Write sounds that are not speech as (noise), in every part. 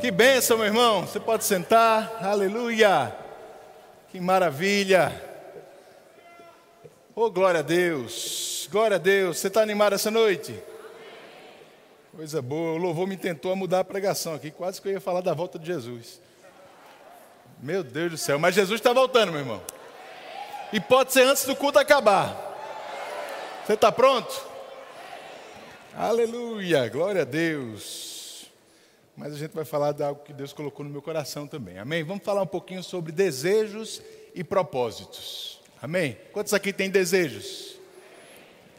Que bênção, meu irmão. Você pode sentar. Aleluia. Que maravilha. Oh, glória a Deus. Glória a Deus. Você está animado essa noite? Coisa boa. O louvor me tentou mudar a pregação aqui. Quase que eu ia falar da volta de Jesus. Meu Deus do céu. Mas Jesus está voltando, meu irmão. E pode ser antes do culto acabar. Você está pronto? Aleluia. Glória a Deus mas a gente vai falar de algo que Deus colocou no meu coração também. Amém? Vamos falar um pouquinho sobre desejos e propósitos. Amém? Quantos aqui têm desejos?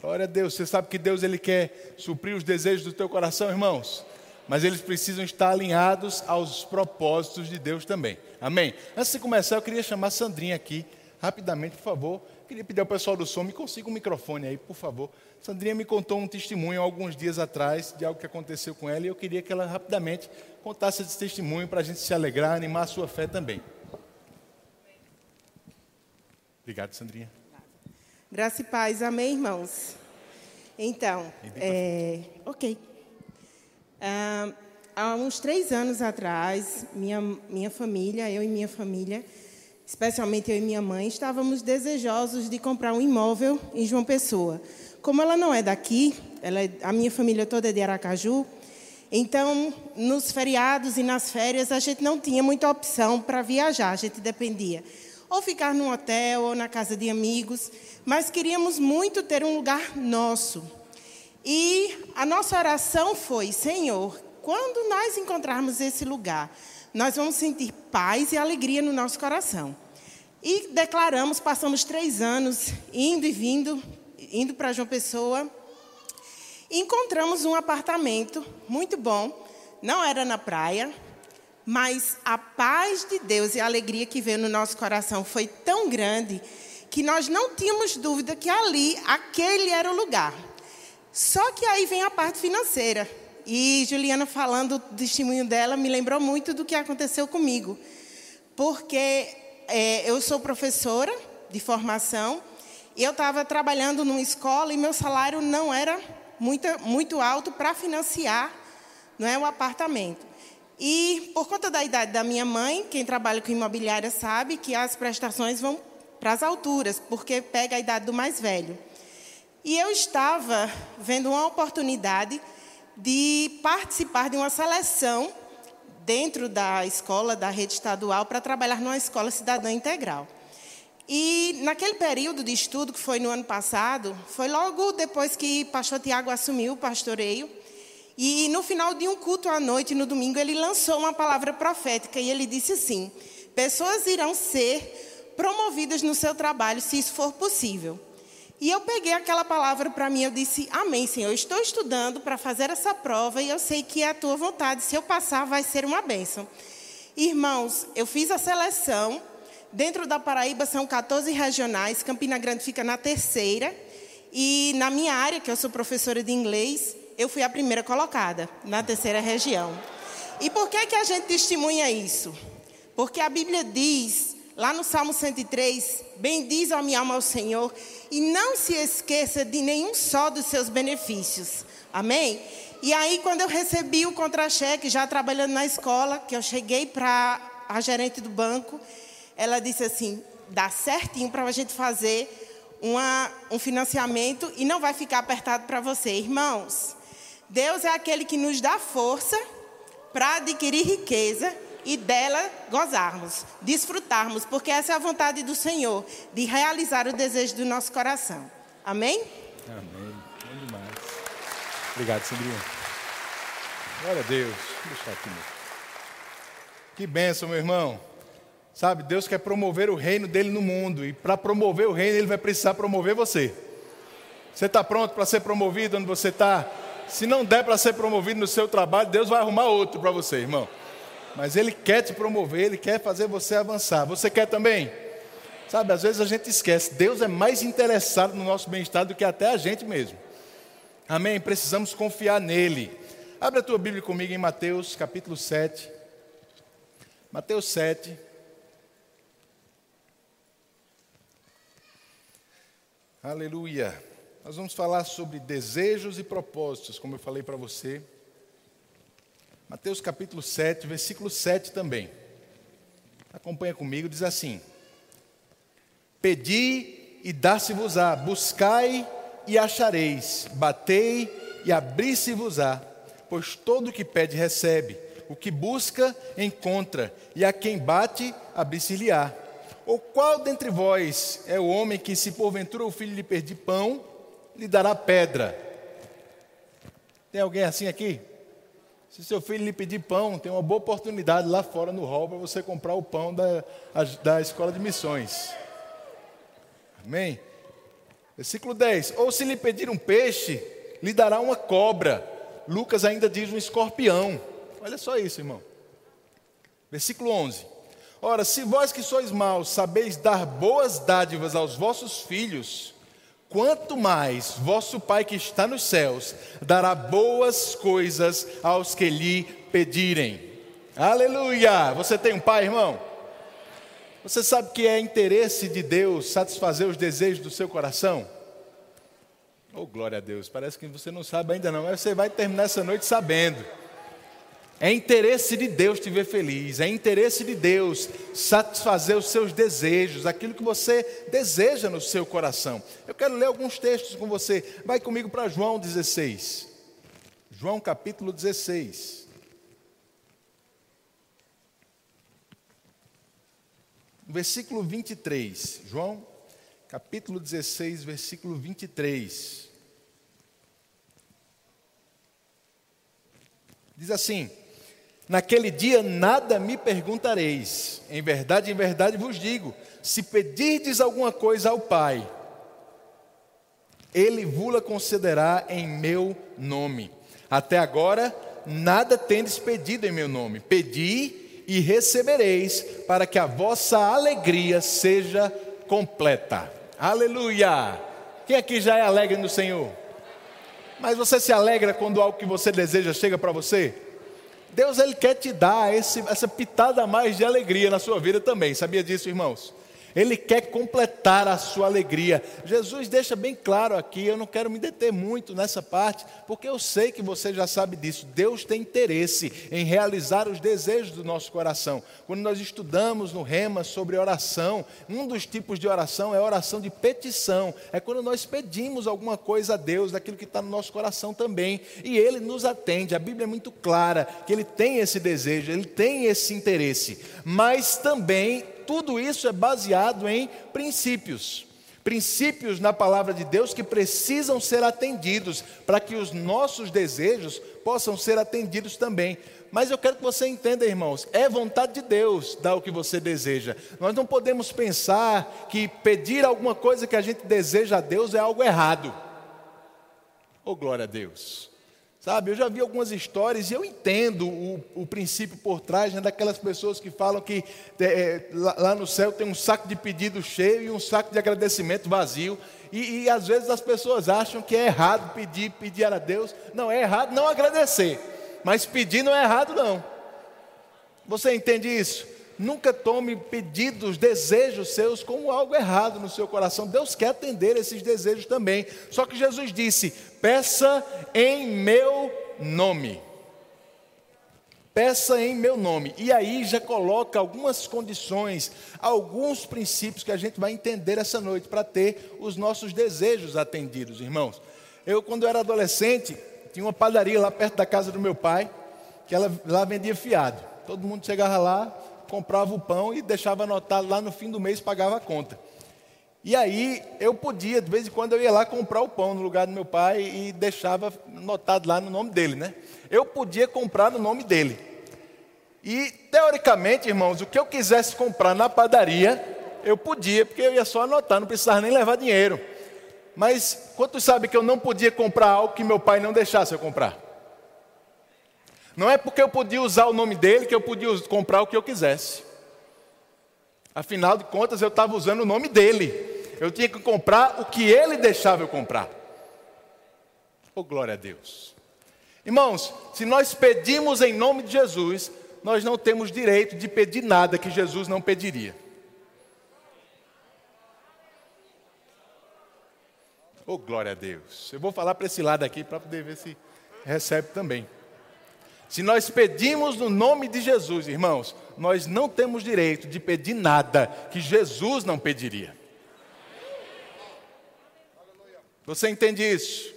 Glória a Deus. Você sabe que Deus ele quer suprir os desejos do teu coração, irmãos? Mas eles precisam estar alinhados aos propósitos de Deus também. Amém? Antes de começar, eu queria chamar a Sandrinha aqui, rapidamente, por favor. Queria pedir ao pessoal do som, me consiga um microfone aí, por favor. Sandrinha me contou um testemunho alguns dias atrás de algo que aconteceu com ela e eu queria que ela rapidamente contasse esse testemunho para a gente se alegrar, animar a sua fé também. Obrigado, Sandrinha. Graça e paz, amém, irmãos? Então, é, ok. Ah, há uns três anos atrás, minha, minha família, eu e minha família, especialmente eu e minha mãe, estávamos desejosos de comprar um imóvel em João Pessoa como ela não é daqui, ela é, a minha família toda é de Aracaju, então nos feriados e nas férias a gente não tinha muita opção para viajar, a gente dependia ou ficar num hotel ou na casa de amigos, mas queríamos muito ter um lugar nosso. E a nossa oração foi: Senhor, quando nós encontrarmos esse lugar, nós vamos sentir paz e alegria no nosso coração. E declaramos, passamos três anos indo e vindo indo para João Pessoa, encontramos um apartamento muito bom. Não era na praia, mas a paz de Deus e a alegria que veio no nosso coração foi tão grande que nós não tínhamos dúvida que ali, aquele era o lugar. Só que aí vem a parte financeira. E Juliana falando do testemunho dela me lembrou muito do que aconteceu comigo. Porque é, eu sou professora de formação e eu estava trabalhando numa escola e meu salário não era muito, muito alto para financiar não é, o apartamento. E por conta da idade da minha mãe, quem trabalha com imobiliária sabe que as prestações vão para as alturas, porque pega a idade do mais velho. E eu estava vendo uma oportunidade de participar de uma seleção dentro da escola, da rede estadual, para trabalhar numa escola cidadã integral. E naquele período de estudo, que foi no ano passado, foi logo depois que pastor Tiago assumiu o pastoreio. E no final de um culto à noite, no domingo, ele lançou uma palavra profética e ele disse assim: Pessoas irão ser promovidas no seu trabalho, se isso for possível. E eu peguei aquela palavra para mim, eu disse: Amém, Senhor. Eu estou estudando para fazer essa prova e eu sei que é a tua vontade. Se eu passar, vai ser uma bênção. Irmãos, eu fiz a seleção Dentro da Paraíba são 14 regionais, Campina Grande fica na terceira. E na minha área, que eu sou professora de inglês, eu fui a primeira colocada na terceira região. E por que, que a gente testemunha isso? Porque a Bíblia diz, lá no Salmo 103, bendiz a minha alma ao Senhor e não se esqueça de nenhum só dos seus benefícios. Amém? E aí, quando eu recebi o contra-cheque, já trabalhando na escola, que eu cheguei para a gerente do banco, ela disse assim: dá certinho para a gente fazer uma, um financiamento e não vai ficar apertado para você. Irmãos, Deus é aquele que nos dá força para adquirir riqueza e dela gozarmos, desfrutarmos, porque essa é a vontade do Senhor, de realizar o desejo do nosso coração. Amém? Amém. Bom demais. Obrigado, Sandrinha. Glória a Deus. Deixa aqui. Que bênção, meu irmão. Sabe, Deus quer promover o reino dele no mundo. E para promover o reino, ele vai precisar promover você. Você está pronto para ser promovido onde você está? Se não der para ser promovido no seu trabalho, Deus vai arrumar outro para você, irmão. Mas Ele quer te promover, Ele quer fazer você avançar. Você quer também? Sabe, às vezes a gente esquece. Deus é mais interessado no nosso bem-estar do que até a gente mesmo. Amém? Precisamos confiar nele. Abre a tua Bíblia comigo em Mateus capítulo 7. Mateus 7. Aleluia. Nós vamos falar sobre desejos e propósitos, como eu falei para você. Mateus capítulo 7, versículo 7 também. Acompanha comigo, diz assim: Pedi e dá-se-vos-á, buscai e achareis, batei e abri-se-vos-á, pois todo o que pede recebe, o que busca encontra, e a quem bate abri-se-lhe-á. Ou qual dentre vós é o homem que, se porventura o filho lhe pedir pão, lhe dará pedra? Tem alguém assim aqui? Se seu filho lhe pedir pão, tem uma boa oportunidade lá fora no hall para você comprar o pão da, da escola de missões. Amém? Versículo 10: Ou se lhe pedir um peixe, lhe dará uma cobra. Lucas ainda diz um escorpião. Olha só isso, irmão. Versículo 11: Ora, se vós que sois maus sabeis dar boas dádivas aos vossos filhos, quanto mais vosso Pai que está nos céus dará boas coisas aos que lhe pedirem. Aleluia! Você tem um pai, irmão? Você sabe que é interesse de Deus satisfazer os desejos do seu coração? Oh, glória a Deus. Parece que você não sabe ainda não, mas você vai terminar essa noite sabendo. É interesse de Deus te ver feliz, é interesse de Deus satisfazer os seus desejos, aquilo que você deseja no seu coração. Eu quero ler alguns textos com você. Vai comigo para João 16. João capítulo 16. Versículo 23. João capítulo 16, versículo 23. Diz assim: Naquele dia nada me perguntareis. Em verdade, em verdade vos digo: se pedirdes alguma coisa ao Pai, Ele vula concederá em meu nome. Até agora, nada tendes pedido em meu nome. Pedi e recebereis, para que a vossa alegria seja completa. Aleluia! Quem aqui já é alegre no Senhor? Mas você se alegra quando algo que você deseja chega para você? Deus ele quer te dar esse, essa pitada a mais de alegria na sua vida também. Sabia disso, irmãos? Ele quer completar a sua alegria. Jesus deixa bem claro aqui, eu não quero me deter muito nessa parte, porque eu sei que você já sabe disso. Deus tem interesse em realizar os desejos do nosso coração. Quando nós estudamos no Rema sobre oração, um dos tipos de oração é a oração de petição. É quando nós pedimos alguma coisa a Deus, daquilo que está no nosso coração também, e Ele nos atende. A Bíblia é muito clara que Ele tem esse desejo, Ele tem esse interesse, mas também tudo isso é baseado em princípios. Princípios na palavra de Deus que precisam ser atendidos para que os nossos desejos possam ser atendidos também. Mas eu quero que você entenda, irmãos, é vontade de Deus dar o que você deseja. Nós não podemos pensar que pedir alguma coisa que a gente deseja a Deus é algo errado. Oh, glória a Deus. Sabe, eu já vi algumas histórias e eu entendo o, o princípio por trás né, daquelas pessoas que falam que é, lá, lá, no céu tem um saco de pedido cheio e um saco de agradecimento vazio. E, e, às vezes as pessoas acham que é errado pedir, pedir a Deus. Não, é errado não agradecer. Mas pedir não é errado, não. Você entende isso? Nunca tome pedidos, desejos seus como algo errado no seu coração. Deus quer atender esses desejos também. Só que Jesus disse: peça em meu nome. Peça em meu nome. E aí já coloca algumas condições, alguns princípios que a gente vai entender essa noite para ter os nossos desejos atendidos, irmãos. Eu, quando era adolescente, tinha uma padaria lá perto da casa do meu pai, que ela lá vendia fiado. Todo mundo chegava lá, comprava o pão e deixava anotado lá no fim do mês, pagava a conta. E aí eu podia, de vez em quando eu ia lá comprar o pão no lugar do meu pai e deixava anotado lá no nome dele, né? Eu podia comprar no nome dele. E teoricamente, irmãos, o que eu quisesse comprar na padaria, eu podia, porque eu ia só anotar, não precisava nem levar dinheiro. Mas quantos sabem que eu não podia comprar algo que meu pai não deixasse eu comprar? Não é porque eu podia usar o nome dele que eu podia comprar o que eu quisesse. Afinal de contas, eu estava usando o nome dele. Eu tinha que comprar o que ele deixava eu comprar. Oh, glória a Deus. Irmãos, se nós pedimos em nome de Jesus, nós não temos direito de pedir nada que Jesus não pediria. Oh, glória a Deus. Eu vou falar para esse lado aqui para poder ver se recebe também. Se nós pedimos no nome de Jesus, irmãos, nós não temos direito de pedir nada que Jesus não pediria. Você entende isso?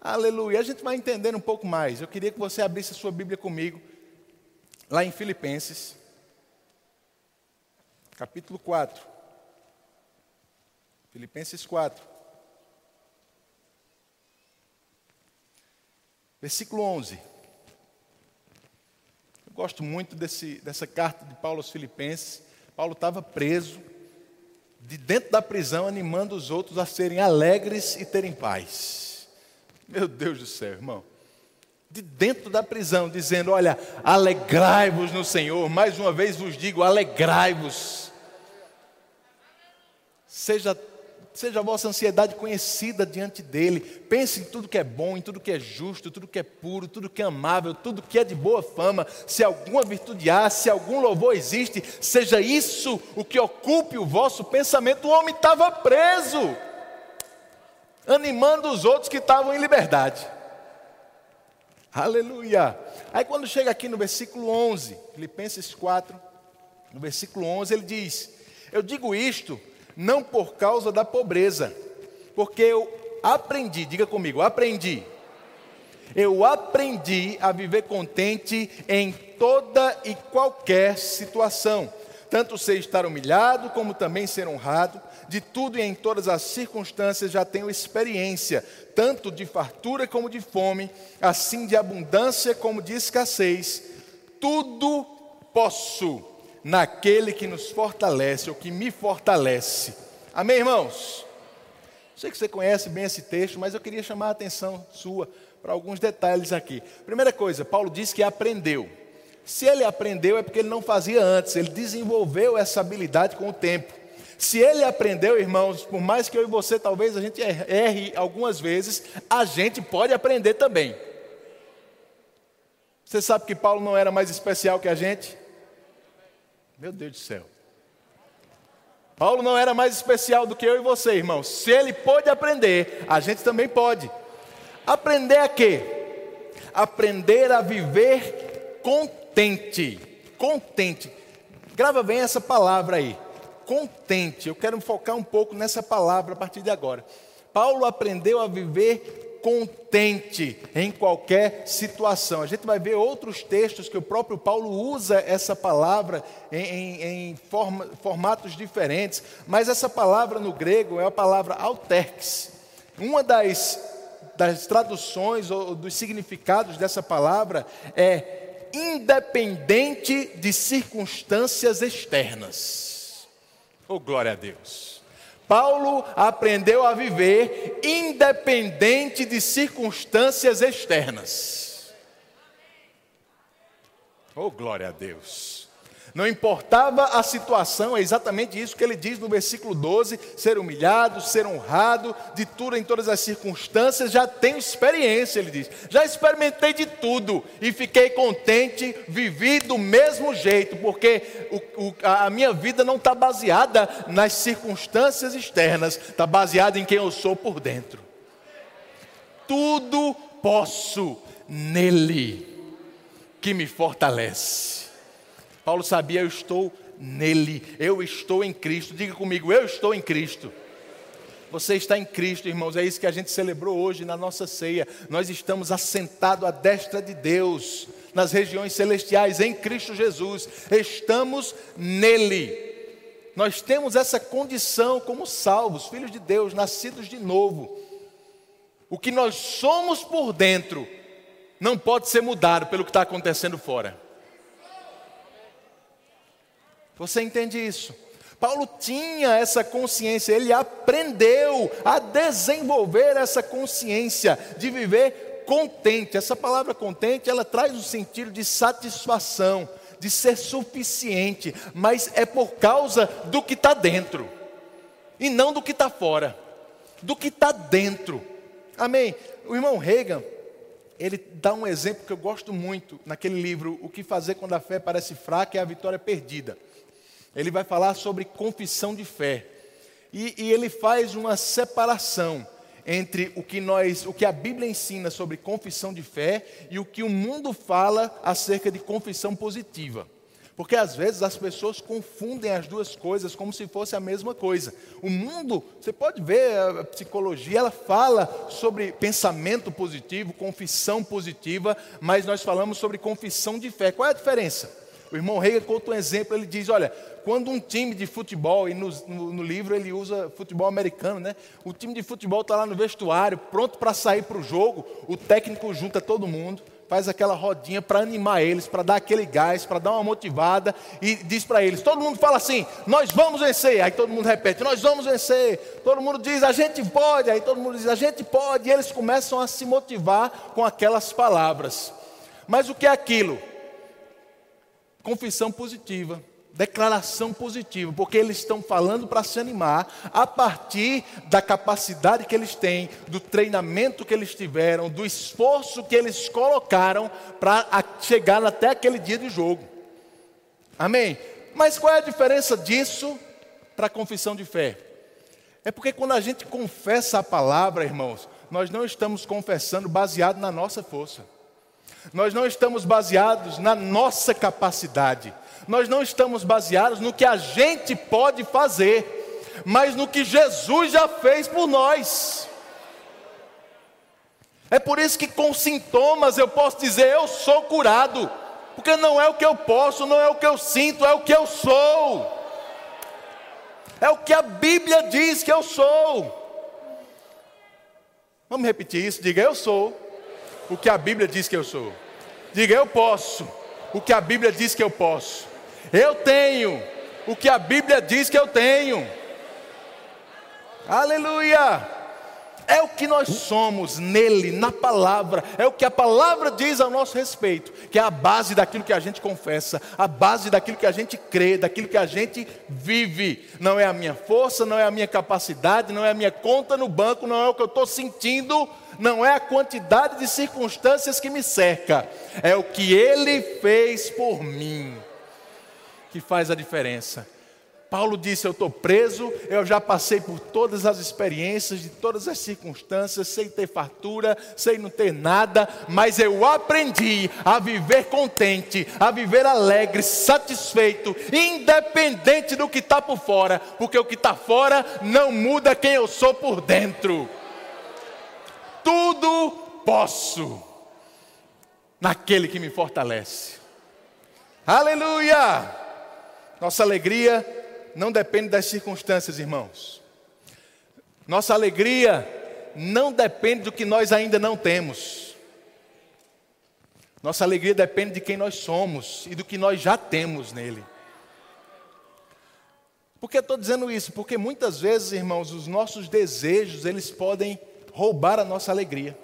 Aleluia. A gente vai entendendo um pouco mais. Eu queria que você abrisse a sua Bíblia comigo, lá em Filipenses, capítulo 4. Filipenses 4. Versículo 11. Gosto muito desse, dessa carta de Paulo aos Filipenses. Paulo estava preso de dentro da prisão, animando os outros a serem alegres e terem paz. Meu Deus do céu, irmão. De dentro da prisão, dizendo: Olha, alegrai-vos no Senhor. Mais uma vez vos digo: alegrai-vos. Seja Seja a vossa ansiedade conhecida diante dele. Pense em tudo que é bom, em tudo que é justo, tudo que é puro, tudo que é amável, tudo que é de boa fama. Se alguma virtude há, se algum louvor existe, seja isso o que ocupe o vosso pensamento. O homem estava preso, animando os outros que estavam em liberdade. Aleluia. Aí quando chega aqui no versículo 11, Filipenses 4, no versículo 11, ele diz: Eu digo isto não por causa da pobreza, porque eu aprendi, diga comigo, aprendi. Eu aprendi a viver contente em toda e qualquer situação, tanto sei estar humilhado como também ser honrado, de tudo e em todas as circunstâncias já tenho experiência, tanto de fartura como de fome, assim de abundância como de escassez, tudo posso naquele que nos fortalece, ou que me fortalece. Amém, irmãos? Sei que você conhece bem esse texto, mas eu queria chamar a atenção sua para alguns detalhes aqui. Primeira coisa, Paulo diz que aprendeu. Se ele aprendeu é porque ele não fazia antes, ele desenvolveu essa habilidade com o tempo. Se ele aprendeu, irmãos, por mais que eu e você talvez a gente erre algumas vezes, a gente pode aprender também. Você sabe que Paulo não era mais especial que a gente? Meu Deus do céu. Paulo não era mais especial do que eu e você, irmão. Se ele pôde aprender, a gente também pode. Aprender a quê? Aprender a viver contente. Contente. Grava bem essa palavra aí. Contente. Eu quero focar um pouco nessa palavra a partir de agora. Paulo aprendeu a viver contente em qualquer situação. A gente vai ver outros textos que o próprio Paulo usa essa palavra em, em, em forma, formatos diferentes, mas essa palavra no grego é a palavra alterx. Uma das, das traduções ou dos significados dessa palavra é independente de circunstâncias externas. Oh, glória a Deus. Paulo aprendeu a viver independente de circunstâncias externas. Oh, glória a Deus. Não importava a situação, é exatamente isso que ele diz no versículo 12: ser humilhado, ser honrado, de tudo em todas as circunstâncias, já tenho experiência, ele diz. Já experimentei de tudo e fiquei contente, vivi do mesmo jeito, porque o, o, a minha vida não está baseada nas circunstâncias externas, está baseada em quem eu sou por dentro. Tudo posso nele que me fortalece. Paulo sabia, eu estou nele, eu estou em Cristo. Diga comigo, eu estou em Cristo. Você está em Cristo, irmãos, é isso que a gente celebrou hoje na nossa ceia. Nós estamos assentados à destra de Deus, nas regiões celestiais, em Cristo Jesus. Estamos nele. Nós temos essa condição como salvos, filhos de Deus, nascidos de novo. O que nós somos por dentro não pode ser mudado pelo que está acontecendo fora. Você entende isso? Paulo tinha essa consciência, ele aprendeu a desenvolver essa consciência de viver contente. Essa palavra contente, ela traz o sentido de satisfação, de ser suficiente, mas é por causa do que está dentro, e não do que está fora, do que está dentro. Amém? O irmão Reagan, ele dá um exemplo que eu gosto muito naquele livro, O que fazer quando a fé parece fraca e a vitória perdida ele vai falar sobre confissão de fé. E, e ele faz uma separação entre o que nós, o que a Bíblia ensina sobre confissão de fé e o que o mundo fala acerca de confissão positiva. Porque às vezes as pessoas confundem as duas coisas como se fosse a mesma coisa. O mundo, você pode ver a psicologia, ela fala sobre pensamento positivo, confissão positiva, mas nós falamos sobre confissão de fé. Qual é a diferença? O irmão Rega conta um exemplo, ele diz: olha, quando um time de futebol, e no, no, no livro ele usa futebol americano, né? O time de futebol está lá no vestuário, pronto para sair para o jogo, o técnico junta todo mundo faz aquela rodinha para animar eles, para dar aquele gás, para dar uma motivada e diz para eles: todo mundo fala assim, nós vamos vencer. Aí todo mundo repete: nós vamos vencer. Todo mundo diz: a gente pode. Aí todo mundo diz: a gente pode. E eles começam a se motivar com aquelas palavras. Mas o que é aquilo? Confissão positiva declaração positiva, porque eles estão falando para se animar a partir da capacidade que eles têm, do treinamento que eles tiveram, do esforço que eles colocaram para chegar até aquele dia de jogo. Amém? Mas qual é a diferença disso para a confissão de fé? É porque quando a gente confessa a palavra, irmãos, nós não estamos confessando baseado na nossa força. Nós não estamos baseados na nossa capacidade nós não estamos baseados no que a gente pode fazer, mas no que Jesus já fez por nós. É por isso que com sintomas eu posso dizer eu sou curado, porque não é o que eu posso, não é o que eu sinto, é o que eu sou. É o que a Bíblia diz que eu sou. Vamos repetir isso? Diga eu sou o que a Bíblia diz que eu sou. Diga eu posso o que a Bíblia diz que eu posso. Eu tenho o que a Bíblia diz que eu tenho. Aleluia! É o que nós somos nele, na palavra, é o que a palavra diz ao nosso respeito, que é a base daquilo que a gente confessa, a base daquilo que a gente crê, daquilo que a gente vive. Não é a minha força, não é a minha capacidade, não é a minha conta no banco, não é o que eu estou sentindo, não é a quantidade de circunstâncias que me cerca, é o que ele fez por mim que faz a diferença. Paulo disse: Eu estou preso, eu já passei por todas as experiências, de todas as circunstâncias, sem ter fartura, sem não ter nada, mas eu aprendi a viver contente, a viver alegre, satisfeito, independente do que está por fora, porque o que está fora não muda quem eu sou por dentro. Tudo posso naquele que me fortalece. Aleluia! Nossa alegria não depende das circunstâncias, irmãos. Nossa alegria não depende do que nós ainda não temos. Nossa alegria depende de quem nós somos e do que nós já temos nele. Por que estou dizendo isso? Porque muitas vezes, irmãos, os nossos desejos, eles podem roubar a nossa alegria.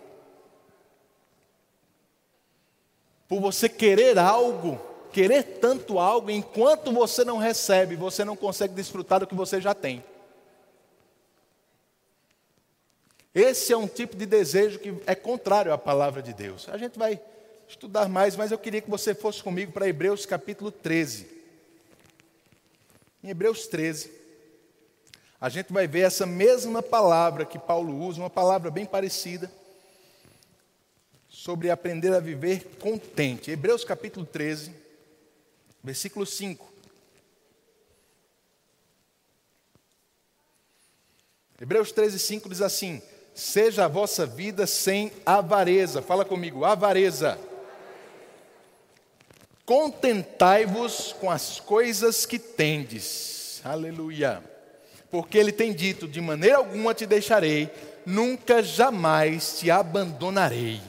Por você querer algo querer tanto algo, enquanto você não recebe, você não consegue desfrutar do que você já tem. Esse é um tipo de desejo que é contrário à palavra de Deus. A gente vai estudar mais, mas eu queria que você fosse comigo para Hebreus capítulo 13. Em Hebreus 13, a gente vai ver essa mesma palavra que Paulo usa, uma palavra bem parecida, sobre aprender a viver contente. Hebreus capítulo 13, Versículo 5. Hebreus 13, 5 diz assim: Seja a vossa vida sem avareza. Fala comigo, avareza. Contentai-vos com as coisas que tendes. Aleluia. Porque ele tem dito: De maneira alguma te deixarei, nunca jamais te abandonarei.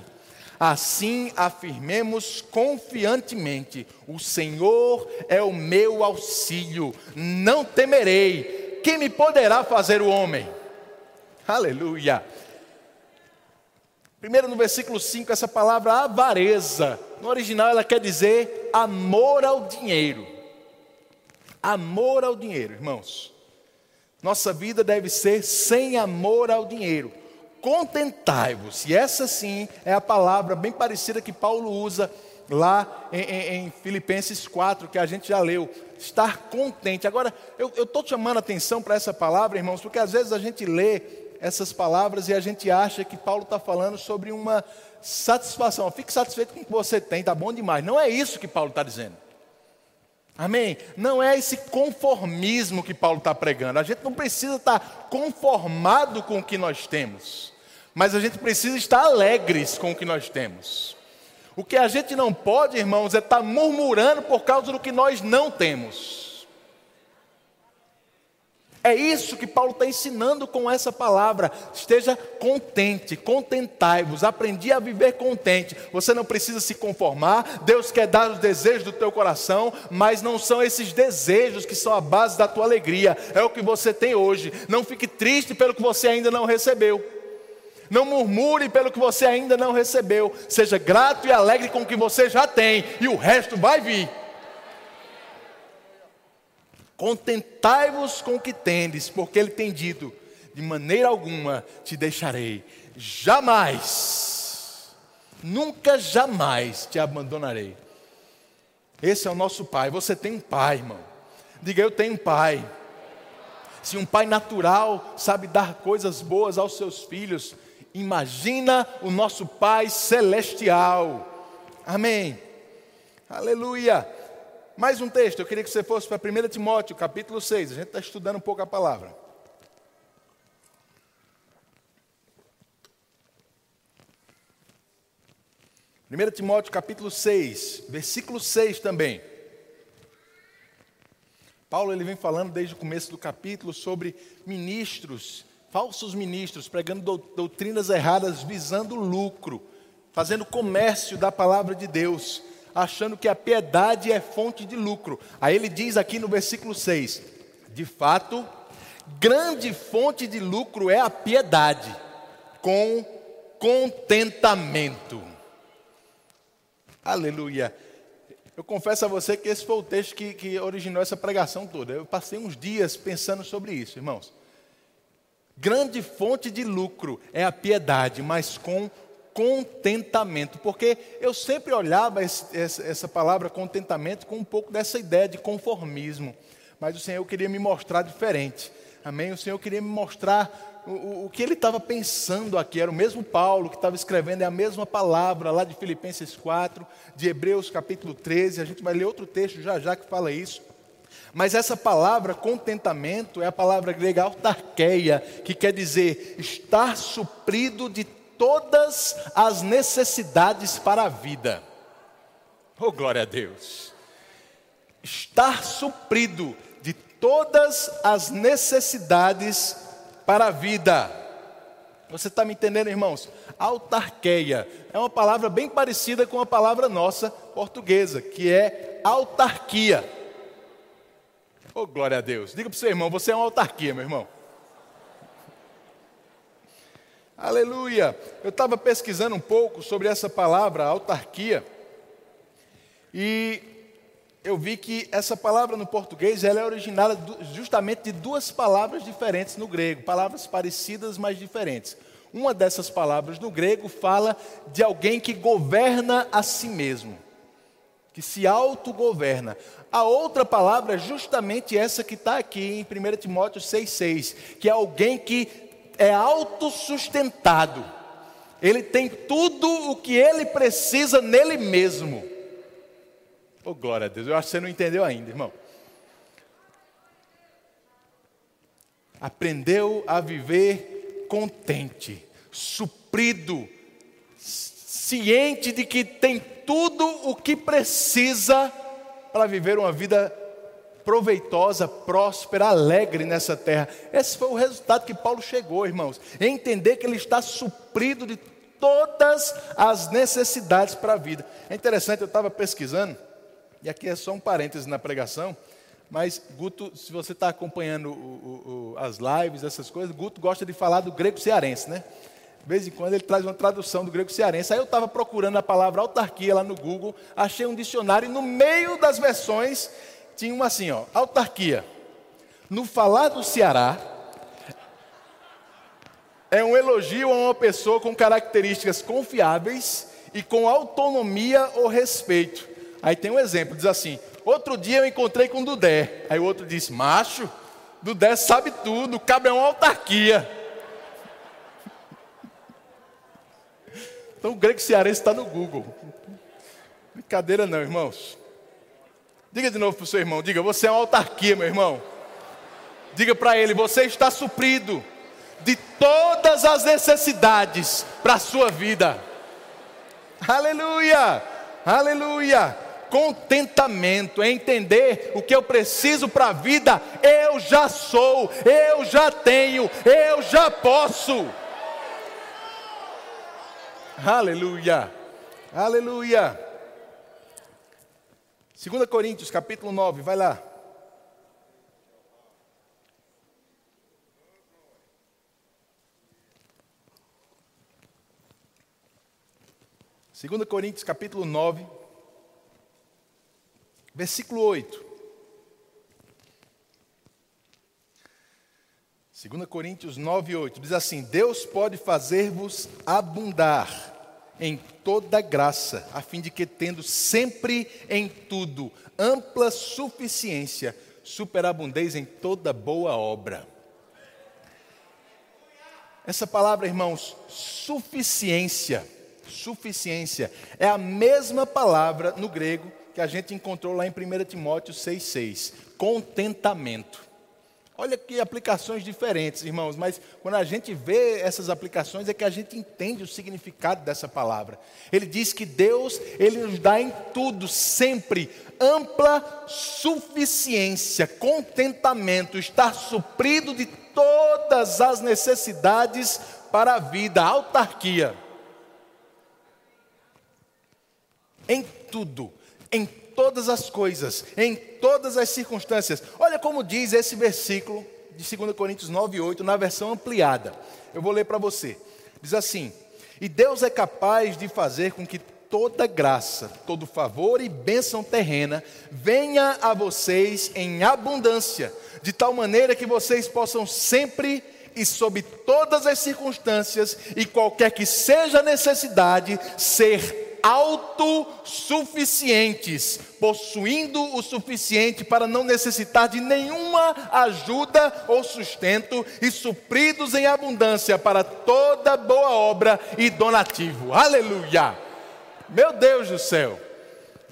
Assim afirmemos confiantemente: O Senhor é o meu auxílio, não temerei. Quem me poderá fazer o homem? Aleluia. Primeiro no versículo 5, essa palavra avareza, no original ela quer dizer amor ao dinheiro. Amor ao dinheiro, irmãos. Nossa vida deve ser sem amor ao dinheiro contentai-vos. E essa sim é a palavra bem parecida que Paulo usa lá em, em, em Filipenses 4, que a gente já leu. Estar contente. Agora, eu estou chamando a atenção para essa palavra, irmãos, porque às vezes a gente lê essas palavras e a gente acha que Paulo está falando sobre uma satisfação. Fique satisfeito com o que você tem, está bom demais. Não é isso que Paulo está dizendo. Amém? Não é esse conformismo que Paulo está pregando. A gente não precisa estar tá conformado com o que nós temos, mas a gente precisa estar alegres com o que nós temos. O que a gente não pode, irmãos, é estar tá murmurando por causa do que nós não temos. É isso que Paulo está ensinando com essa palavra. Esteja contente, contentai-vos, aprendi a viver contente. Você não precisa se conformar, Deus quer dar os desejos do teu coração, mas não são esses desejos que são a base da tua alegria, é o que você tem hoje. Não fique triste pelo que você ainda não recebeu. Não murmure pelo que você ainda não recebeu. Seja grato e alegre com o que você já tem, e o resto vai vir. Contentai-vos com o que tendes, porque ele tem dito: de maneira alguma te deixarei, jamais, nunca jamais te abandonarei. Esse é o nosso Pai. Você tem um Pai, irmão. Diga, eu tenho um Pai. Se um Pai natural sabe dar coisas boas aos seus filhos, imagina o nosso Pai celestial. Amém. Aleluia. Mais um texto, eu queria que você fosse para 1 Timóteo, capítulo 6. A gente está estudando um pouco a palavra. Primeiro Timóteo capítulo 6, versículo 6 também. Paulo ele vem falando desde o começo do capítulo sobre ministros, falsos ministros, pregando doutrinas erradas visando lucro, fazendo comércio da palavra de Deus achando que a piedade é fonte de lucro. Aí ele diz aqui no versículo 6: De fato, grande fonte de lucro é a piedade, com contentamento. Aleluia. Eu confesso a você que esse foi o texto que, que originou essa pregação toda. Eu passei uns dias pensando sobre isso, irmãos. Grande fonte de lucro é a piedade, mas com contentamento, porque eu sempre olhava essa palavra contentamento com um pouco dessa ideia de conformismo, mas o Senhor queria me mostrar diferente, amém? O Senhor queria me mostrar o, o que ele estava pensando aqui, era o mesmo Paulo que estava escrevendo, é a mesma palavra lá de Filipenses 4, de Hebreus capítulo 13, a gente vai ler outro texto já já que fala isso. Mas essa palavra contentamento é a palavra grega autarqueia, que quer dizer estar suprido de todas as necessidades para a vida. Oh, glória a Deus! Estar suprido de todas as necessidades para a vida. Você está me entendendo, irmãos? Autarqueia é uma palavra bem parecida com a palavra nossa portuguesa, que é autarquia. Oh, glória a Deus. Diga para o seu irmão, você é uma autarquia, meu irmão. Aleluia! Eu estava pesquisando um pouco sobre essa palavra, autarquia, e eu vi que essa palavra no português ela é originada justamente de duas palavras diferentes no grego, palavras parecidas, mas diferentes. Uma dessas palavras no grego fala de alguém que governa a si mesmo, que se autogoverna. A outra palavra é justamente essa que está aqui em 1 Timóteo 6,6, que é alguém que é autossustentado. Ele tem tudo o que ele precisa nele mesmo. Oh, glória a Deus. Eu acho que você não entendeu ainda, irmão. Aprendeu a viver contente, suprido, ciente de que tem tudo o que precisa para viver uma vida proveitosa, próspera, alegre nessa terra. Esse foi o resultado que Paulo chegou, irmãos. Entender que ele está suprido de todas as necessidades para a vida. É interessante, eu estava pesquisando, e aqui é só um parêntese na pregação, mas Guto, se você está acompanhando o, o, as lives, essas coisas, Guto gosta de falar do grego cearense, né? De vez em quando ele traz uma tradução do grego cearense. Aí eu estava procurando a palavra autarquia lá no Google, achei um dicionário e no meio das versões tinha uma assim, ó, autarquia. No falar do Ceará, é um elogio a uma pessoa com características confiáveis e com autonomia ou respeito. Aí tem um exemplo, diz assim: Outro dia eu encontrei com Dudé. Aí o outro diz Macho, Dudé sabe tudo, cabe é uma autarquia. Então o grego cearense está no Google. Brincadeira não, irmãos. Diga de novo para o seu irmão, diga, você é uma autarquia, meu irmão. Diga para ele, você está suprido de todas as necessidades para a sua vida. Aleluia! Aleluia! Contentamento é entender o que eu preciso para a vida, eu já sou, eu já tenho, eu já posso. Aleluia! Aleluia! 2 Coríntios capítulo 9, vai lá. 2 Coríntios capítulo 9, versículo 8. 2 Coríntios 9, 8 diz assim: Deus pode fazer-vos abundar em toda graça, a fim de que, tendo sempre em tudo ampla suficiência, superabundeis em toda boa obra. Essa palavra, irmãos, suficiência suficiência. É a mesma palavra no grego que a gente encontrou lá em 1 Timóteo 6,6. Contentamento. Olha que aplicações diferentes, irmãos, mas quando a gente vê essas aplicações é que a gente entende o significado dessa palavra. Ele diz que Deus, ele nos dá em tudo, sempre, ampla suficiência, contentamento, estar suprido de todas as necessidades para a vida, autarquia. em tudo, em todas as coisas, em todas as circunstâncias. Olha como diz esse versículo de 2 Coríntios 9 e 8, na versão ampliada. Eu vou ler para você. Diz assim: E Deus é capaz de fazer com que toda graça, todo favor e bênção terrena venha a vocês em abundância, de tal maneira que vocês possam sempre e sob todas as circunstâncias e qualquer que seja a necessidade, ser autossuficientes, possuindo o suficiente para não necessitar de nenhuma ajuda ou sustento e supridos em abundância para toda boa obra e donativo. Aleluia! Meu Deus do céu!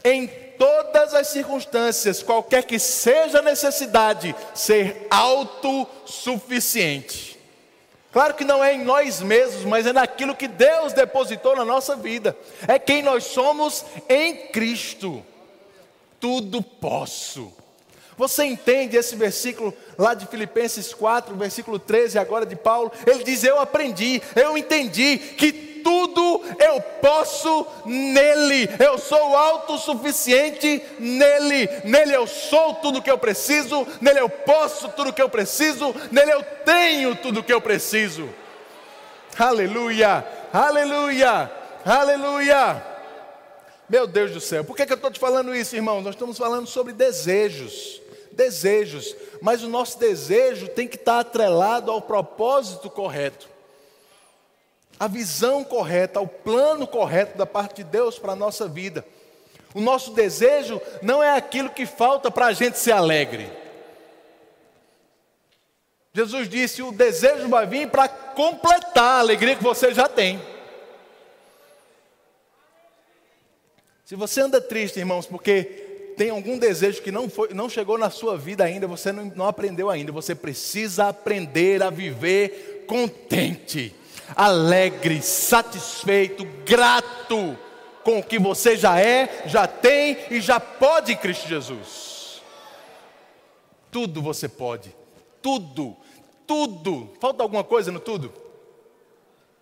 Em todas as circunstâncias, qualquer que seja a necessidade, ser autossuficiente. Claro que não é em nós mesmos, mas é naquilo que Deus depositou na nossa vida. É quem nós somos em Cristo. Tudo posso. Você entende esse versículo lá de Filipenses 4, versículo 13, agora de Paulo? Ele diz: Eu aprendi, eu entendi que tudo eu posso nele, eu sou autossuficiente nele, nele eu sou tudo que eu preciso, nele eu posso tudo que eu preciso, nele eu tenho tudo que eu preciso. Aleluia, aleluia, aleluia. Meu Deus do céu, por que, que eu estou te falando isso, irmão? Nós estamos falando sobre desejos, desejos, mas o nosso desejo tem que estar atrelado ao propósito correto a visão correta, o plano correto da parte de Deus para a nossa vida. O nosso desejo não é aquilo que falta para a gente ser alegre. Jesus disse: o desejo vai vir para completar a alegria que você já tem. Se você anda triste, irmãos, porque tem algum desejo que não, foi, não chegou na sua vida ainda, você não, não aprendeu ainda, você precisa aprender a viver contente alegre, satisfeito, grato com o que você já é, já tem e já pode em Cristo Jesus. Tudo você pode, tudo, tudo. Falta alguma coisa no tudo?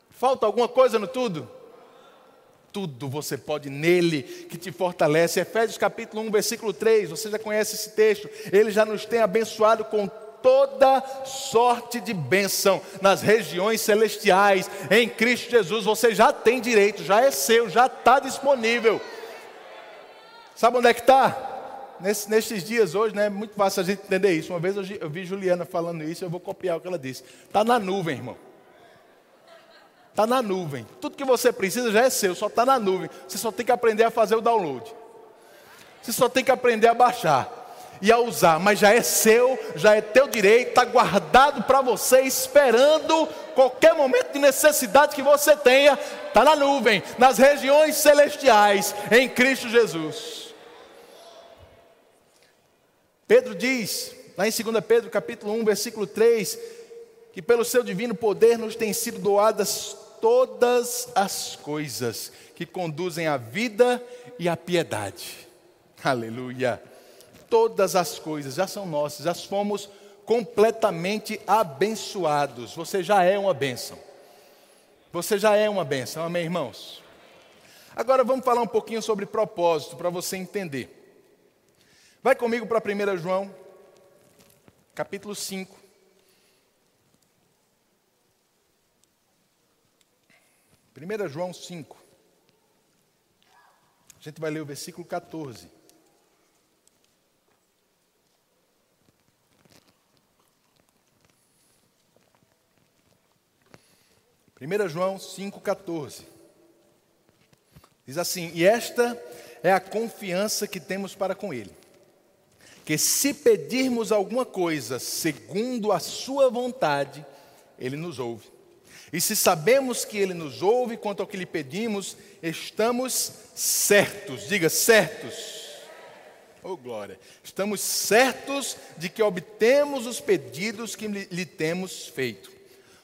Falta alguma coisa no tudo? Tudo você pode nele que te fortalece. Efésios capítulo 1, versículo 3, você já conhece esse texto. Ele já nos tem abençoado com toda sorte de bênção nas regiões celestiais. Em Cristo Jesus você já tem direito, já é seu, já está disponível. Sabe onde é que está? Nesse, nesses dias hoje, né, é muito fácil a gente entender isso. Uma vez eu, eu vi Juliana falando isso, eu vou copiar o que ela disse. Está na nuvem, irmão. Está na nuvem. Tudo que você precisa já é seu, só está na nuvem. Você só tem que aprender a fazer o download. Você só tem que aprender a baixar. E a usar, mas já é seu, já é teu direito, está guardado para você, esperando qualquer momento de necessidade que você tenha, está na nuvem, nas regiões celestiais, em Cristo Jesus. Pedro diz, lá em 2 Pedro capítulo 1, versículo 3, que pelo seu divino poder nos têm sido doadas todas as coisas que conduzem à vida e à piedade. Aleluia todas as coisas já são nossas, já fomos completamente abençoados. Você já é uma bênção. Você já é uma bênção, amém, irmãos? Agora vamos falar um pouquinho sobre propósito para você entender. Vai comigo para 1 João, capítulo 5. 1 João 5. A gente vai ler o versículo 14. 1 João 5,14. Diz assim: E esta é a confiança que temos para com Ele, que se pedirmos alguma coisa segundo a Sua vontade, Ele nos ouve. E se sabemos que Ele nos ouve quanto ao que lhe pedimos, estamos certos, diga certos. Oh glória! Estamos certos de que obtemos os pedidos que lhe temos feito.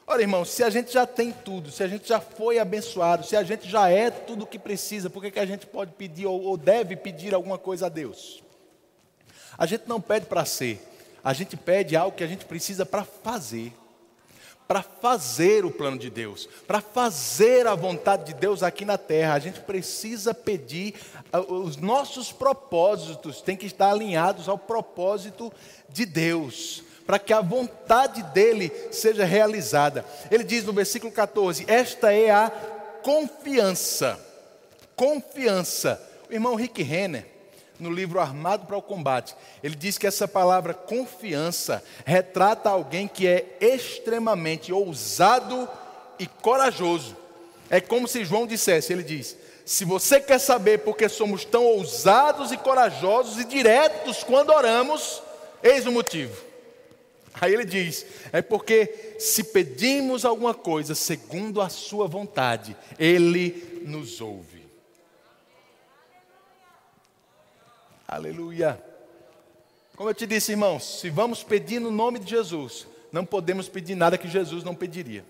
Ora, irmãos, se a gente já tem tudo, se a gente já foi abençoado, se a gente já é tudo o que precisa, por que, que a gente pode pedir ou, ou deve pedir alguma coisa a Deus? A gente não pede para ser, a gente pede algo que a gente precisa para fazer. Para fazer o plano de Deus, para fazer a vontade de Deus aqui na terra, a gente precisa pedir, os nossos propósitos têm que estar alinhados ao propósito de Deus para que a vontade dele seja realizada. Ele diz no versículo 14: Esta é a confiança. Confiança. O irmão Rick Renner, no livro Armado para o Combate, ele diz que essa palavra confiança retrata alguém que é extremamente ousado e corajoso. É como se João dissesse: ele diz, se você quer saber por que somos tão ousados e corajosos e diretos quando oramos, eis o motivo. Aí ele diz: é porque se pedimos alguma coisa segundo a Sua vontade, Ele nos ouve. Aleluia. Como eu te disse, irmãos, se vamos pedir no nome de Jesus, não podemos pedir nada que Jesus não pediria.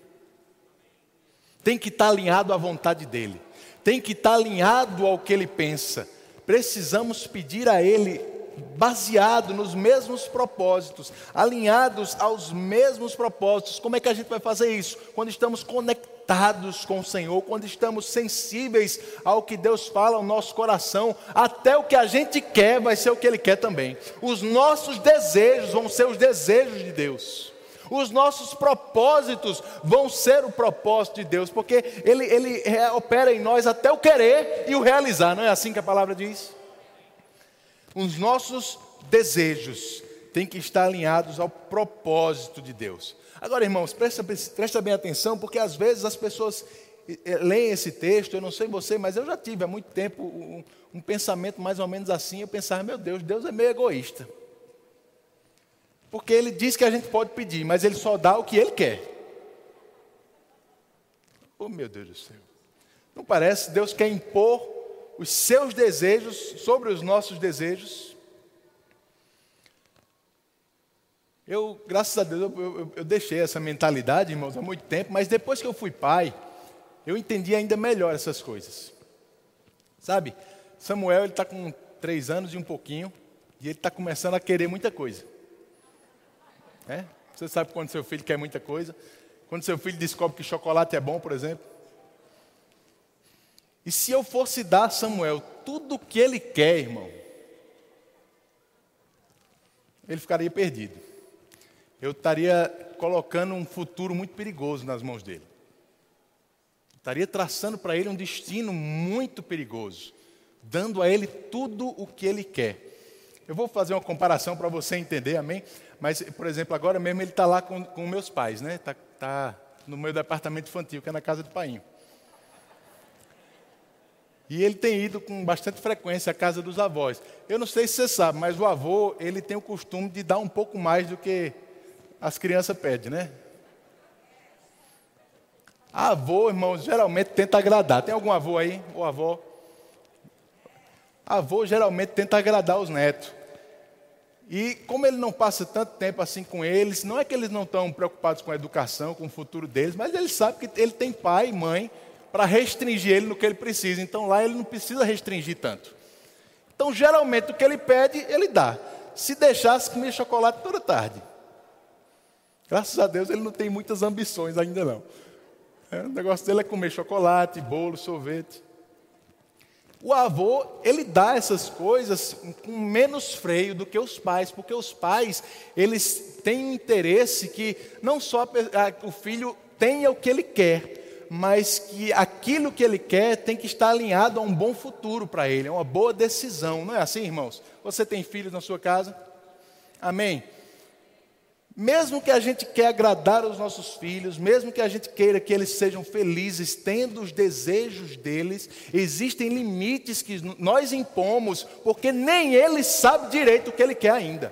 Tem que estar alinhado à vontade dEle, tem que estar alinhado ao que Ele pensa. Precisamos pedir a Ele baseado nos mesmos propósitos, alinhados aos mesmos propósitos. Como é que a gente vai fazer isso? Quando estamos conectados com o Senhor, quando estamos sensíveis ao que Deus fala ao nosso coração, até o que a gente quer vai ser o que Ele quer também. Os nossos desejos vão ser os desejos de Deus. Os nossos propósitos vão ser o propósito de Deus, porque Ele, ele opera em nós até o querer e o realizar, não é assim que a palavra diz? Os nossos desejos têm que estar alinhados ao propósito de Deus. Agora, irmãos, presta, presta bem atenção, porque às vezes as pessoas eh, leem esse texto, eu não sei você, mas eu já tive há muito tempo um, um pensamento mais ou menos assim. Eu pensava, meu Deus, Deus é meio egoísta. Porque ele diz que a gente pode pedir, mas ele só dá o que ele quer. Oh, meu Deus do céu. Não parece? Deus quer impor os seus desejos sobre os nossos desejos. Eu, graças a Deus, eu, eu, eu, deixei essa mentalidade, irmãos, há muito tempo, mas depois que eu fui pai, eu entendi ainda melhor essas coisas. Sabe, Samuel ele está com três anos e um pouquinho, e ele está começando a querer muita coisa. É? Você sabe quando seu filho quer muita coisa? Quando seu filho descobre que chocolate é bom, por exemplo. E se eu fosse dar a Samuel tudo o que ele quer, irmão, ele ficaria perdido. Eu estaria colocando um futuro muito perigoso nas mãos dele. Estaria traçando para ele um destino muito perigoso, dando a ele tudo o que ele quer. Eu vou fazer uma comparação para você entender, amém? Mas, por exemplo, agora mesmo ele está lá com, com meus pais, né? Está tá no meu departamento infantil, que é na casa do pai. E ele tem ido com bastante frequência à casa dos avós. Eu não sei se você sabe, mas o avô, ele tem o costume de dar um pouco mais do que as crianças pedem, né? Avô, irmãos, geralmente tenta agradar. Tem algum avô aí? Ou avó? Avô geralmente tenta agradar os netos. E como ele não passa tanto tempo assim com eles, não é que eles não estão preocupados com a educação, com o futuro deles, mas ele sabe que ele tem pai e mãe para restringir ele no que ele precisa. Então lá ele não precisa restringir tanto. Então geralmente o que ele pede, ele dá. Se deixasse comer chocolate toda tarde. Graças a Deus ele não tem muitas ambições ainda não. É, o negócio dele é comer chocolate, bolo, sorvete. O avô, ele dá essas coisas com menos freio do que os pais, porque os pais, eles têm interesse que não só o filho tenha o que ele quer, mas que aquilo que ele quer tem que estar alinhado a um bom futuro para ele, a uma boa decisão. Não é assim, irmãos? Você tem filhos na sua casa? Amém? Mesmo que a gente quer agradar os nossos filhos, mesmo que a gente queira que eles sejam felizes, tendo os desejos deles, existem limites que nós impomos, porque nem ele sabe direito o que ele quer ainda.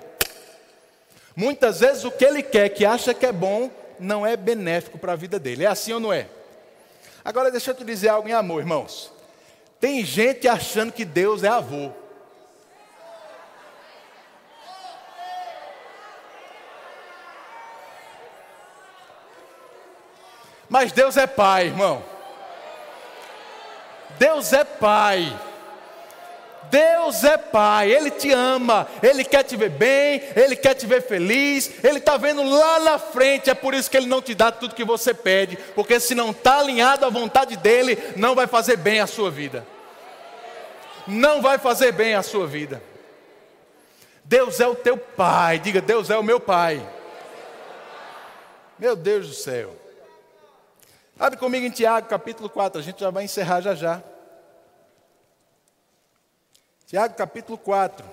Muitas vezes o que ele quer, que acha que é bom, não é benéfico para a vida dele. É assim ou não é? Agora deixa eu te dizer algo em amor, irmãos. Tem gente achando que Deus é avô. Mas Deus é Pai, irmão. Deus é Pai. Deus é Pai, Ele te ama, Ele quer te ver bem, Ele quer te ver feliz, Ele está vendo lá na frente, é por isso que Ele não te dá tudo que você pede, porque se não está alinhado à vontade dEle, não vai fazer bem a sua vida. Não vai fazer bem a sua vida. Deus é o teu Pai, diga: Deus é o meu Pai. Meu Deus do céu. Abre comigo em Tiago, capítulo 4, a gente já vai encerrar já já. Tiago, capítulo 4,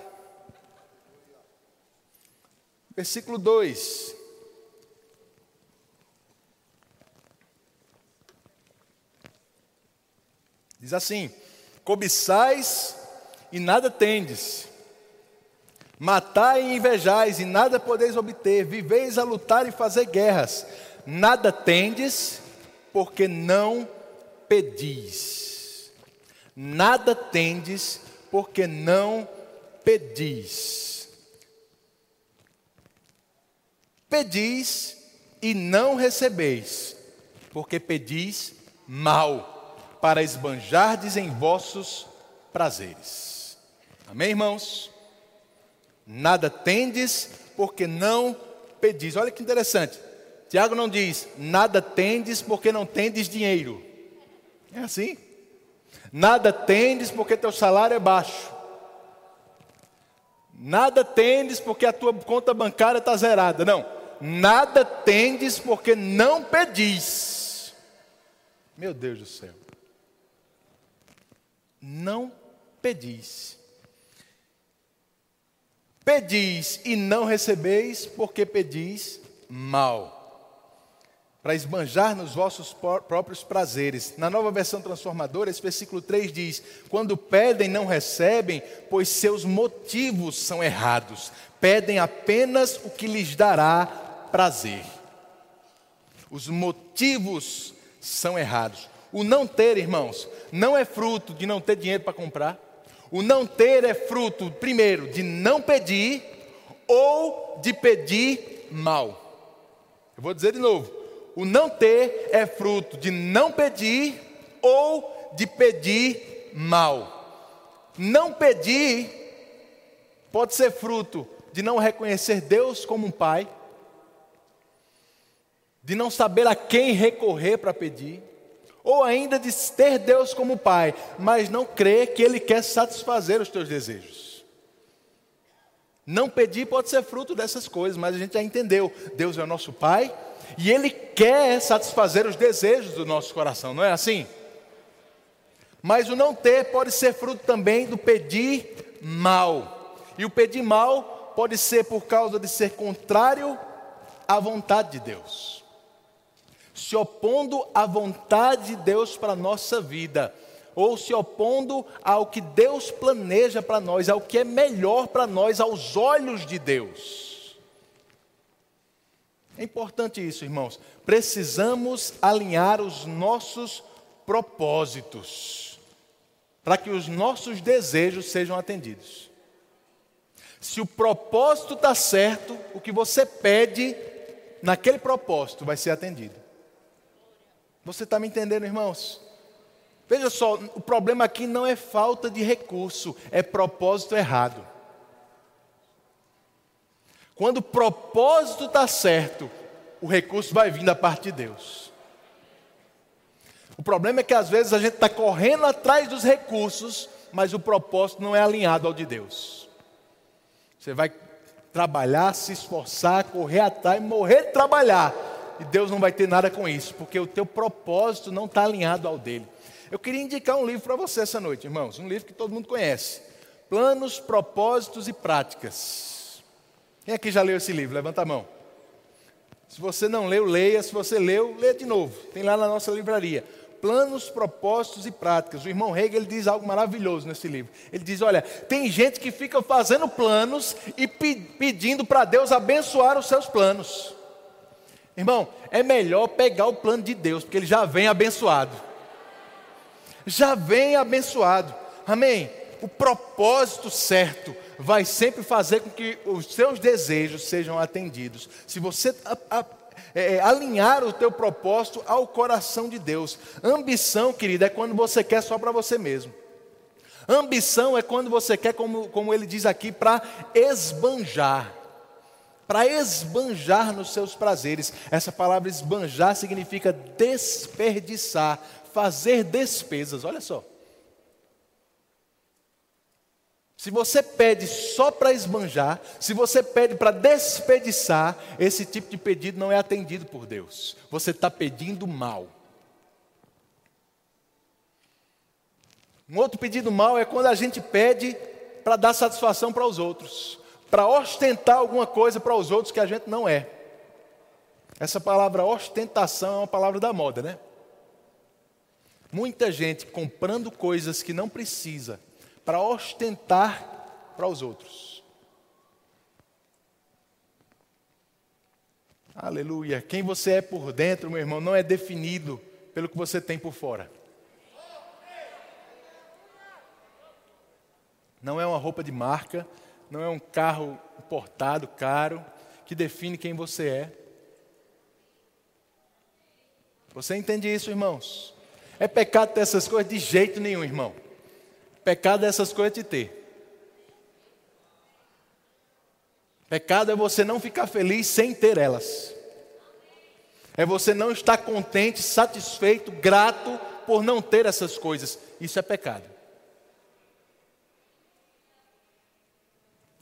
versículo 2. Diz assim: Cobiçais e nada tendes, matai e invejais e nada podeis obter, viveis a lutar e fazer guerras, nada tendes porque não pedis. Nada tendes, não pedis. Pedis e não recebeis, porque pedis mal, para esbanjardes em vossos prazeres. Amém, irmãos? Nada tendes, porque não pedis. Olha que interessante. Tiago não diz, nada tendes porque não tendes dinheiro. É assim? Nada tendes porque teu salário é baixo. Nada tendes porque a tua conta bancária está zerada. Não. Nada tendes porque não pedis. Meu Deus do céu. Não pedis. Pedis e não recebeis porque pedis mal para esbanjar nos vossos próprios prazeres. Na nova versão transformadora, esse versículo 3 diz: Quando pedem, não recebem, pois seus motivos são errados. Pedem apenas o que lhes dará prazer. Os motivos são errados. O não ter, irmãos, não é fruto de não ter dinheiro para comprar. O não ter é fruto, primeiro, de não pedir ou de pedir mal. Eu vou dizer de novo o não ter é fruto de não pedir ou de pedir mal. Não pedir pode ser fruto de não reconhecer Deus como um pai, de não saber a quem recorrer para pedir, ou ainda de ter Deus como pai, mas não crer que Ele quer satisfazer os teus desejos. Não pedir pode ser fruto dessas coisas, mas a gente já entendeu: Deus é o nosso pai, e Ele quer satisfazer os desejos do nosso coração, não é assim? Mas o não ter pode ser fruto também do pedir mal. E o pedir mal pode ser por causa de ser contrário à vontade de Deus. Se opondo à vontade de Deus para a nossa vida. ou se opondo ao que Deus planeja para nós, ao que é melhor para nós aos olhos de Deus. É importante isso, irmãos. Precisamos alinhar os nossos propósitos para que os nossos desejos sejam atendidos. Se o propósito está certo, o que você pede naquele propósito vai ser atendido. Você está me entendendo, irmãos? Veja só, o problema aqui não é falta de recurso, é propósito errado. Quando o propósito está certo, o recurso vai vir da parte de Deus. O problema é que às vezes a gente está correndo atrás dos recursos, mas o propósito não é alinhado ao de Deus. Você vai trabalhar, se esforçar, correr atrás, morrer de trabalhar, e Deus não vai ter nada com isso, porque o teu propósito não está alinhado ao dele. Eu queria indicar um livro para você essa noite, irmãos, um livro que todo mundo conhece: Planos, Propósitos e Práticas. Quem aqui já leu esse livro? Levanta a mão. Se você não leu, leia. Se você leu, leia de novo. Tem lá na nossa livraria planos, propósitos e práticas. O irmão Hegel ele diz algo maravilhoso nesse livro. Ele diz: olha, tem gente que fica fazendo planos e pedindo para Deus abençoar os seus planos. Irmão, é melhor pegar o plano de Deus, porque ele já vem abençoado. Já vem abençoado. Amém? O propósito certo vai sempre fazer com que os seus desejos sejam atendidos. Se você é, é, alinhar o teu propósito ao coração de Deus. Ambição, querida, é quando você quer só para você mesmo. Ambição é quando você quer, como, como ele diz aqui, para esbanjar. Para esbanjar nos seus prazeres. Essa palavra esbanjar significa desperdiçar, fazer despesas. Olha só. Se você pede só para esbanjar, se você pede para desperdiçar, esse tipo de pedido não é atendido por Deus. Você está pedindo mal. Um outro pedido mal é quando a gente pede para dar satisfação para os outros, para ostentar alguma coisa para os outros que a gente não é. Essa palavra ostentação é uma palavra da moda, né? Muita gente comprando coisas que não precisa para ostentar para os outros. Aleluia. Quem você é por dentro, meu irmão, não é definido pelo que você tem por fora. Não é uma roupa de marca, não é um carro importado caro que define quem você é. Você entende isso, irmãos? É pecado ter essas coisas de jeito nenhum, irmão. Pecado é essas coisas de ter. Pecado é você não ficar feliz sem ter elas. É você não estar contente, satisfeito, grato por não ter essas coisas. Isso é pecado.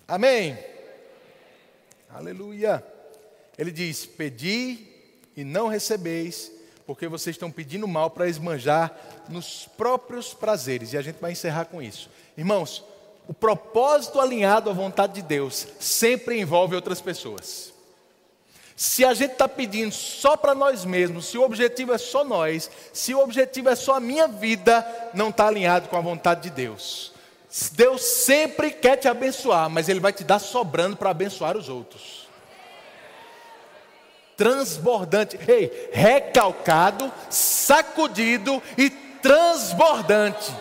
Amém? Aleluia. Ele diz: Pedi e não recebeis, porque vocês estão pedindo mal para esmanjar nos próprios prazeres. E a gente vai encerrar com isso. Irmãos, o propósito alinhado à vontade de Deus sempre envolve outras pessoas. Se a gente está pedindo só para nós mesmos, se o objetivo é só nós, se o objetivo é só a minha vida, não está alinhado com a vontade de Deus. Deus sempre quer te abençoar, mas Ele vai te dar sobrando para abençoar os outros transbordante. Ei, recalcado, sacudido e transbordante.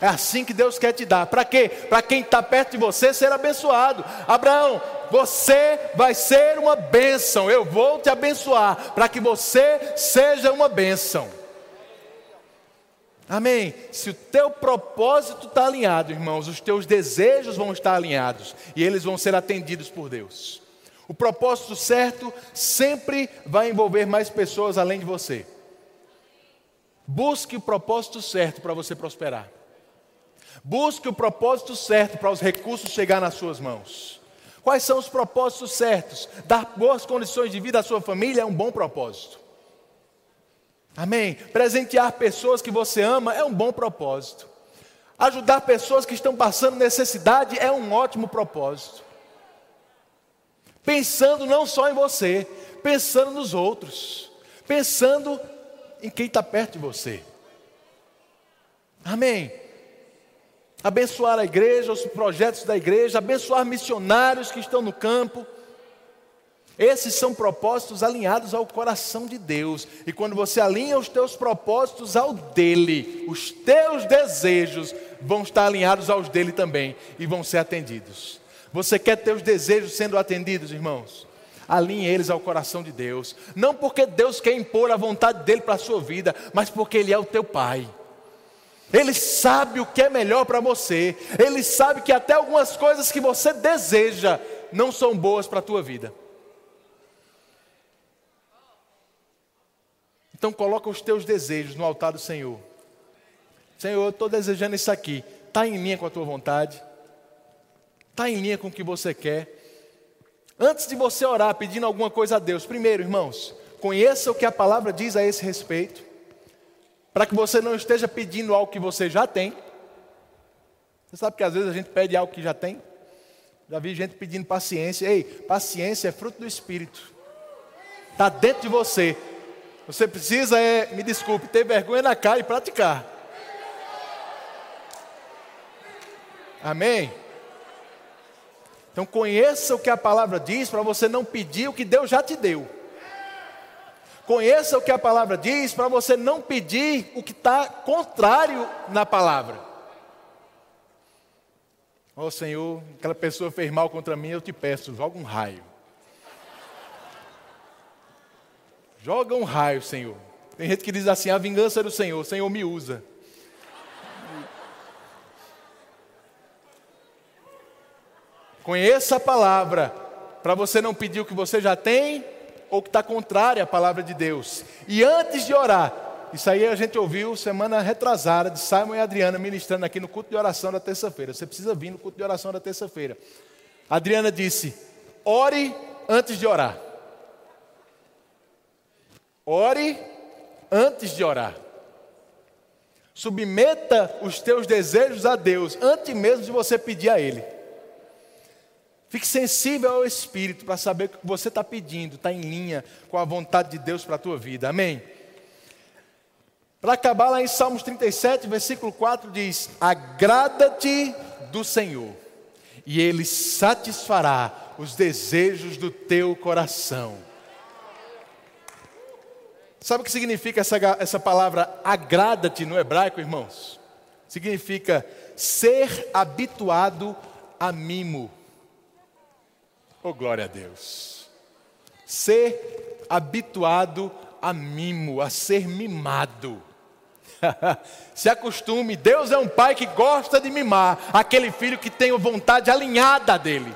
É assim que Deus quer te dar. Para quê? Para quem está perto de você ser abençoado. Abraão, você vai ser uma bênção. Eu vou te abençoar para que você seja uma bênção. Amém. Se o teu propósito está alinhado, irmãos, os teus desejos vão estar alinhados e eles vão ser atendidos por Deus. O propósito certo sempre vai envolver mais pessoas além de você. Busque o propósito certo para você prosperar. Busque o propósito certo para os recursos chegar nas suas mãos. Quais são os propósitos certos? Dar boas condições de vida à sua família é um bom propósito. Amém? Presentear pessoas que você ama é um bom propósito. Ajudar pessoas que estão passando necessidade é um ótimo propósito pensando não só em você, pensando nos outros, pensando em quem está perto de você. Amém. Abençoar a igreja, os projetos da igreja, abençoar missionários que estão no campo. Esses são propósitos alinhados ao coração de Deus. E quando você alinha os teus propósitos ao dele, os teus desejos vão estar alinhados aos dele também e vão ser atendidos. Você quer ter os desejos sendo atendidos, irmãos? Alinhe eles ao coração de Deus. Não porque Deus quer impor a vontade dele para a sua vida, mas porque ele é o teu pai. Ele sabe o que é melhor para você. Ele sabe que até algumas coisas que você deseja não são boas para a tua vida. Então coloca os teus desejos no altar do Senhor. Senhor, eu estou desejando isso aqui. Está em linha com a tua vontade? Está em linha com o que você quer? Antes de você orar pedindo alguma coisa a Deus, primeiro, irmãos, conheça o que a palavra diz a esse respeito, para que você não esteja pedindo algo que você já tem. Você sabe que às vezes a gente pede algo que já tem? Já vi gente pedindo paciência. Ei, paciência é fruto do Espírito. Está dentro de você. Você precisa é, me desculpe, ter vergonha na cara e praticar. Amém? Então conheça o que a palavra diz para você não pedir o que Deus já te deu. Conheça o que a palavra diz para você não pedir o que está contrário na palavra. Ó oh, Senhor, aquela pessoa fez mal contra mim, eu te peço, joga um raio. Joga um raio, Senhor. Tem gente que diz assim: a vingança é do Senhor, Senhor me usa. Conheça a palavra, para você não pedir o que você já tem ou que está contrário à palavra de Deus. E antes de orar, isso aí a gente ouviu semana retrasada de Simon e Adriana ministrando aqui no culto de oração da terça-feira. Você precisa vir no culto de oração da terça-feira. Adriana disse: ore antes de orar. Ore antes de orar. Submeta os teus desejos a Deus antes mesmo de você pedir a Ele. Fique sensível ao Espírito para saber o que você está pedindo está em linha com a vontade de Deus para a tua vida. Amém? Para acabar lá em Salmos 37, versículo 4 diz: Agrada-te do Senhor, e Ele satisfará os desejos do teu coração. Sabe o que significa essa, essa palavra agrada-te no hebraico, irmãos? Significa ser habituado a mimo. Oh, glória a Deus. Ser habituado a mimo, a ser mimado. (laughs) Se acostume, Deus é um pai que gosta de mimar aquele filho que tem vontade alinhada dele.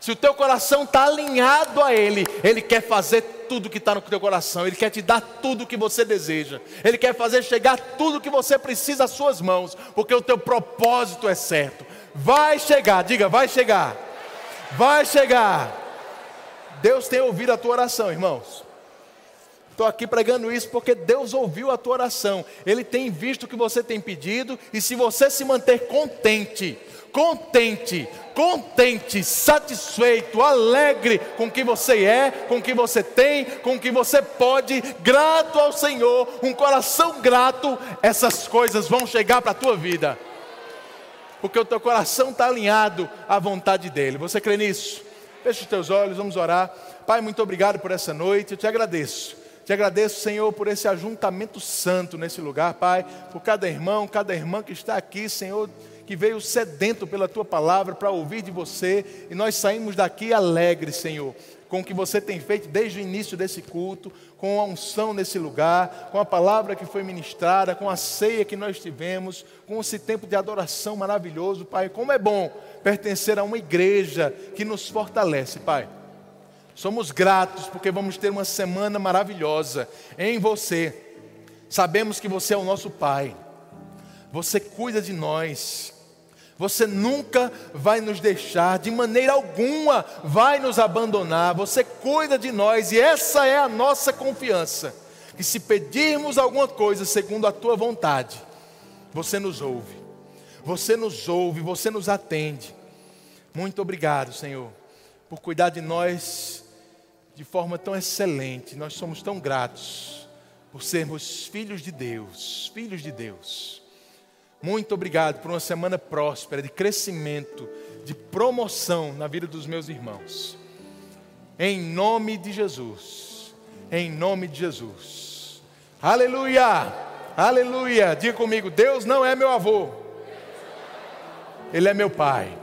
Se o teu coração está alinhado a Ele, Ele quer fazer tudo que está no teu coração, Ele quer te dar tudo o que você deseja, Ele quer fazer chegar tudo o que você precisa às suas mãos, porque o teu propósito é certo. Vai chegar, diga, vai chegar, vai chegar. Deus tem ouvido a tua oração, irmãos. Estou aqui pregando isso porque Deus ouviu a tua oração, Ele tem visto o que você tem pedido, e se você se manter contente, contente, contente, satisfeito, alegre com o que você é, com o que você tem, com o que você pode, grato ao Senhor, um coração grato, essas coisas vão chegar para a tua vida, porque o teu coração está alinhado à vontade dEle. Você crê nisso? Feche os teus olhos, vamos orar. Pai, muito obrigado por essa noite, eu te agradeço. Te agradeço, Senhor, por esse ajuntamento santo nesse lugar, Pai, por cada irmão, cada irmã que está aqui, Senhor que veio sedento pela tua palavra para ouvir de você, e nós saímos daqui alegres, Senhor, com o que você tem feito desde o início desse culto, com a unção nesse lugar, com a palavra que foi ministrada, com a ceia que nós tivemos, com esse tempo de adoração maravilhoso, Pai. Como é bom pertencer a uma igreja que nos fortalece, Pai. Somos gratos porque vamos ter uma semana maravilhosa em você. Sabemos que você é o nosso Pai. Você cuida de nós. Você nunca vai nos deixar, de maneira alguma vai nos abandonar. Você cuida de nós e essa é a nossa confiança. Que se pedirmos alguma coisa segundo a tua vontade, você nos ouve. Você nos ouve, você nos atende. Muito obrigado, Senhor, por cuidar de nós de forma tão excelente. Nós somos tão gratos por sermos filhos de Deus, filhos de Deus. Muito obrigado por uma semana próspera, de crescimento, de promoção na vida dos meus irmãos. Em nome de Jesus. Em nome de Jesus. Aleluia! Aleluia! Diga comigo: Deus não é meu avô, Ele é meu pai.